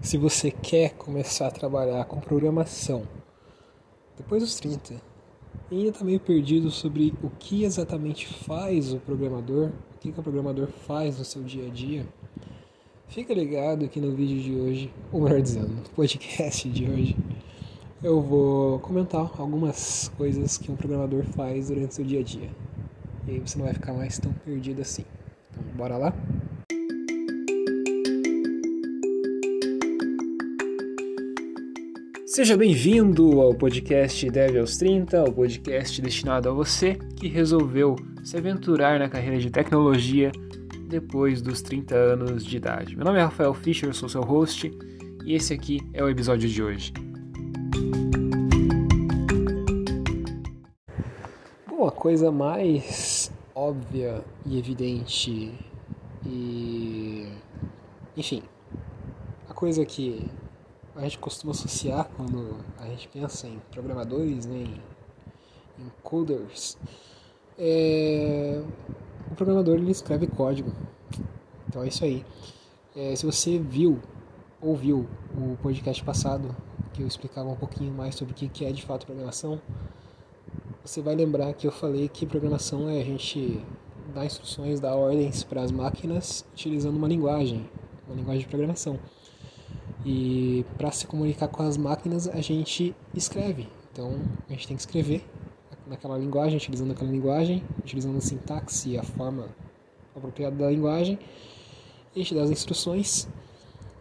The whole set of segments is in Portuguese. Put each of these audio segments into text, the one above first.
se você quer começar a trabalhar com programação depois dos 30 e ainda está meio perdido sobre o que exatamente faz o programador, o que, que o programador faz no seu dia a dia, fica ligado aqui no vídeo de hoje, ou melhor dizendo, no podcast de hoje, eu vou comentar algumas coisas que um programador faz durante o seu dia a dia. E aí você não vai ficar mais tão perdido assim. Então, bora lá? Seja bem-vindo ao podcast Dev aos 30, o podcast destinado a você que resolveu se aventurar na carreira de tecnologia depois dos 30 anos de idade. Meu nome é Rafael Fischer, sou seu host e esse aqui é o episódio de hoje. Bom, a coisa mais óbvia e evidente e. enfim, a coisa que a gente costuma associar quando a gente pensa em programadores, né, em, em coders, é, o programador ele escreve código. Então é isso aí. É, se você viu, ouviu o podcast passado, que eu explicava um pouquinho mais sobre o que é de fato programação, você vai lembrar que eu falei que programação é a gente dar instruções, dar ordens para as máquinas utilizando uma linguagem, uma linguagem de programação. E para se comunicar com as máquinas, a gente escreve. Então, a gente tem que escrever naquela linguagem, utilizando aquela linguagem, utilizando a sintaxe e a forma apropriada da linguagem. A gente dá as instruções.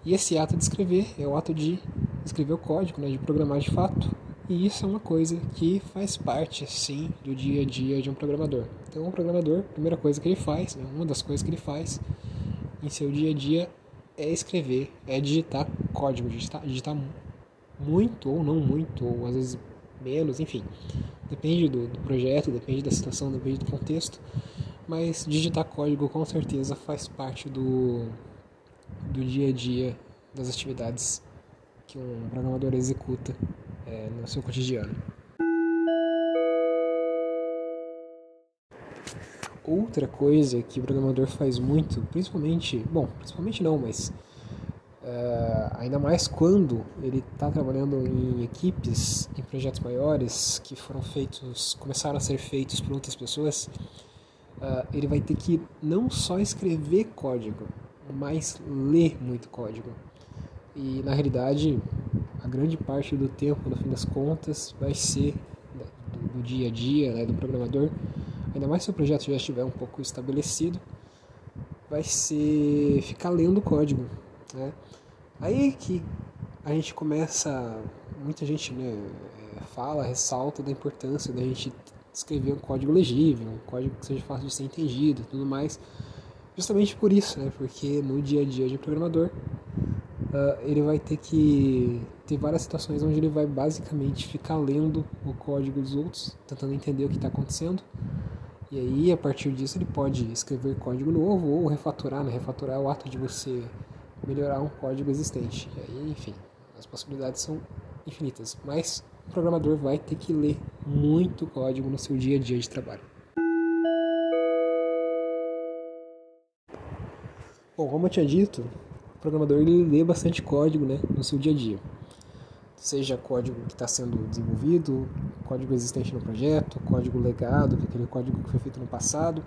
E esse ato de escrever é o ato de escrever o código, né, de programar de fato. E isso é uma coisa que faz parte, sim, do dia a dia de um programador. Então, o programador, a primeira coisa que ele faz, né, uma das coisas que ele faz em seu dia a dia é escrever, é digitar código, digitar, digitar muito ou não muito, ou às vezes menos, enfim. Depende do, do projeto, depende da situação, depende do contexto. Mas digitar código com certeza faz parte do, do dia a dia das atividades que um programador executa é, no seu cotidiano. Outra coisa que o programador faz muito, principalmente, bom, principalmente não, mas uh, ainda mais quando ele está trabalhando em equipes, em projetos maiores que foram feitos, começaram a ser feitos por outras pessoas, uh, ele vai ter que não só escrever código, mas ler muito código. E na realidade, a grande parte do tempo, no fim das contas, vai ser do, do dia a dia né, do programador ainda mais se o projeto já estiver um pouco estabelecido, vai ser ficar lendo código. Né? Aí que a gente começa, muita gente né, é, fala, ressalta da importância da gente escrever um código legível, um código que seja fácil de ser entendido e tudo mais. Justamente por isso, né? porque no dia a dia de programador, uh, ele vai ter que ter várias situações onde ele vai basicamente ficar lendo o código dos outros, tentando entender o que está acontecendo, e aí, a partir disso, ele pode escrever código novo ou refatorar, né? Refatorar é o ato de você melhorar um código existente. E aí, enfim, as possibilidades são infinitas. Mas o programador vai ter que ler muito código no seu dia a dia de trabalho. Bom, como eu tinha dito, o programador ele lê bastante código né, no seu dia a dia seja código que está sendo desenvolvido, código existente no projeto, código legado, que aquele código que foi feito no passado,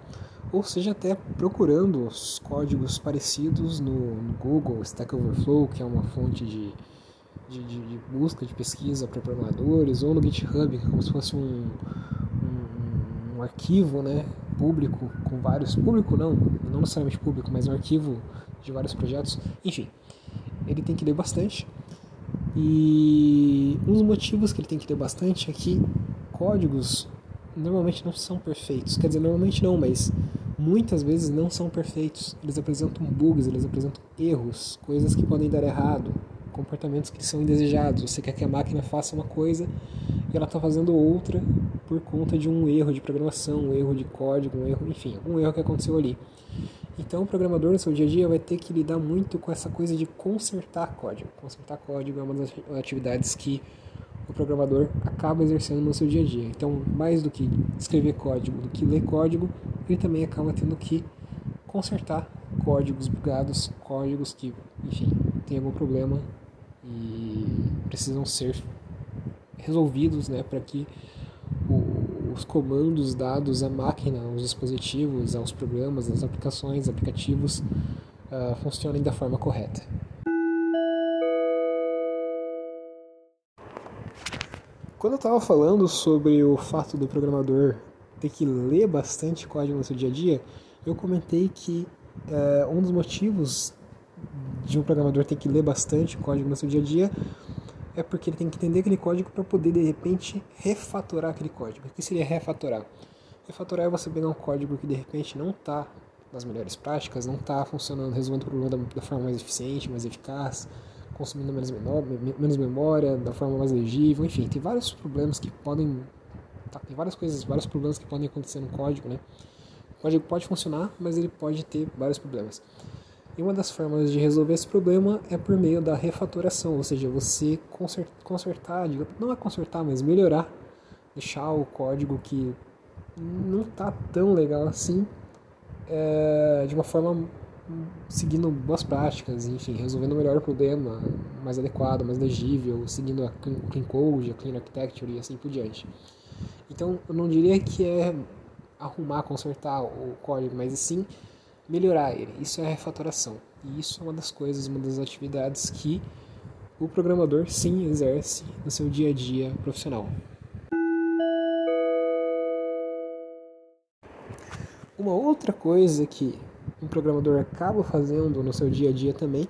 ou seja até procurando os códigos parecidos no, no Google, Stack Overflow, que é uma fonte de, de, de, de busca, de pesquisa para programadores, ou no GitHub, que é como se fosse um, um, um arquivo né, público com vários... Público não, não necessariamente público, mas um arquivo de vários projetos. Enfim, ele tem que ler bastante e um dos motivos que ele tem que ter bastante é que códigos normalmente não são perfeitos. Quer dizer, normalmente não, mas muitas vezes não são perfeitos. Eles apresentam bugs, eles apresentam erros, coisas que podem dar errado, comportamentos que são indesejados. Você quer que a máquina faça uma coisa e ela está fazendo outra por conta de um erro de programação, um erro de código, um erro, enfim, algum erro que aconteceu ali. Então, o programador no seu dia a dia vai ter que lidar muito com essa coisa de consertar código. Consertar código é uma das atividades que o programador acaba exercendo no seu dia a dia. Então, mais do que escrever código, do que ler código, ele também acaba tendo que consertar códigos bugados, códigos que, enfim, tem algum problema e precisam ser resolvidos né, para que os comandos dados à máquina, aos dispositivos, aos programas, às aplicações, aplicativos uh, funcionem da forma correta. Quando eu estava falando sobre o fato do programador ter que ler bastante código no seu dia a dia, eu comentei que uh, um dos motivos de um programador ter que ler bastante código no seu dia a dia é porque ele tem que entender aquele código para poder de repente refatorar aquele código. O que seria refatorar? Refatorar é você pegar um código que de repente não está nas melhores práticas, não está funcionando, resolvendo o problema da, da, forma mais eficiente, mais eficaz, consumindo menos, menor, menos memória, da forma mais legível, enfim, tem vários problemas que podem. Tá, tem várias coisas, vários problemas que podem acontecer no código, né? O código pode funcionar, mas ele pode ter vários problemas. E uma das formas de resolver esse problema é por meio da refatoração, ou seja, você consertar, não é consertar, mas melhorar, deixar o código que não está tão legal assim, é, de uma forma seguindo boas práticas, enfim, resolvendo melhor o problema, mais adequado, mais legível, seguindo a Clean Code, a Clean Architecture e assim por diante. Então, eu não diria que é arrumar, consertar o código, mas sim melhorar ele. Isso é a refatoração. E isso é uma das coisas, uma das atividades que o programador sim exerce no seu dia a dia profissional. Uma outra coisa que um programador acaba fazendo no seu dia a dia também,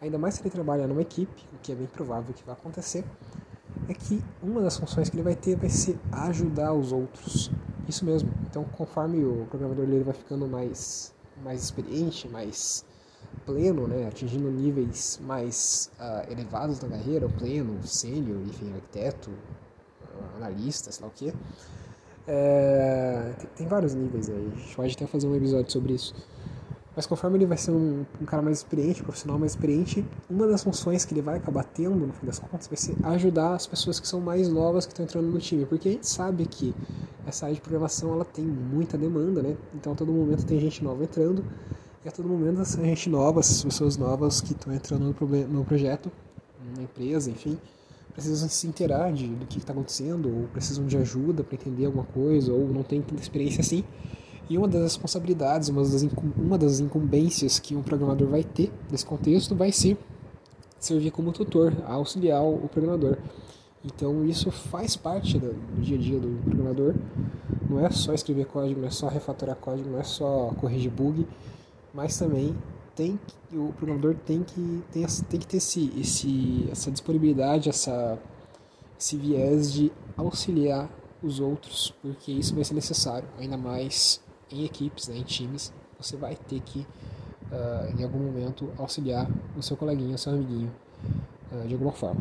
ainda mais se ele trabalha numa equipe, o que é bem provável que vai acontecer, é que uma das funções que ele vai ter vai ser ajudar os outros. Isso mesmo. Então, conforme o programador ele vai ficando mais mais experiente, mais pleno, né, atingindo níveis mais uh, elevados da carreira, pleno, sênior, enfim, arquiteto, analista, sei lá o que. É, tem, tem, vários níveis aí, a gente pode até fazer um episódio sobre isso. Mas conforme ele vai ser um, um, cara mais experiente, profissional mais experiente, uma das funções que ele vai acabar tendo, no fim das contas, vai ser ajudar as pessoas que são mais novas que estão entrando no time. Porque a gente sabe que essa área de programação ela tem muita demanda, né? Então a todo momento tem gente nova entrando e a todo momento essa gente nova, essas pessoas novas que estão entrando no, no projeto, na empresa, enfim, precisam se inteirar de, do que está acontecendo ou precisam de ajuda para entender alguma coisa ou não tem tanta experiência assim. E uma das responsabilidades, uma das, uma das incumbências que um programador vai ter nesse contexto vai ser servir como tutor, auxiliar o programador. Então isso faz parte do, dia a dia do programador. Não é só escrever código, não é só refatorar código, não é só corrigir bug, mas também tem que, o programador tem que, tem, tem que ter esse, esse, essa disponibilidade, essa, esse viés de auxiliar os outros, porque isso vai ser necessário, ainda mais em equipes, né, em times, você vai ter que, uh, em algum momento, auxiliar o seu coleguinha, o seu amiguinho, uh, de alguma forma.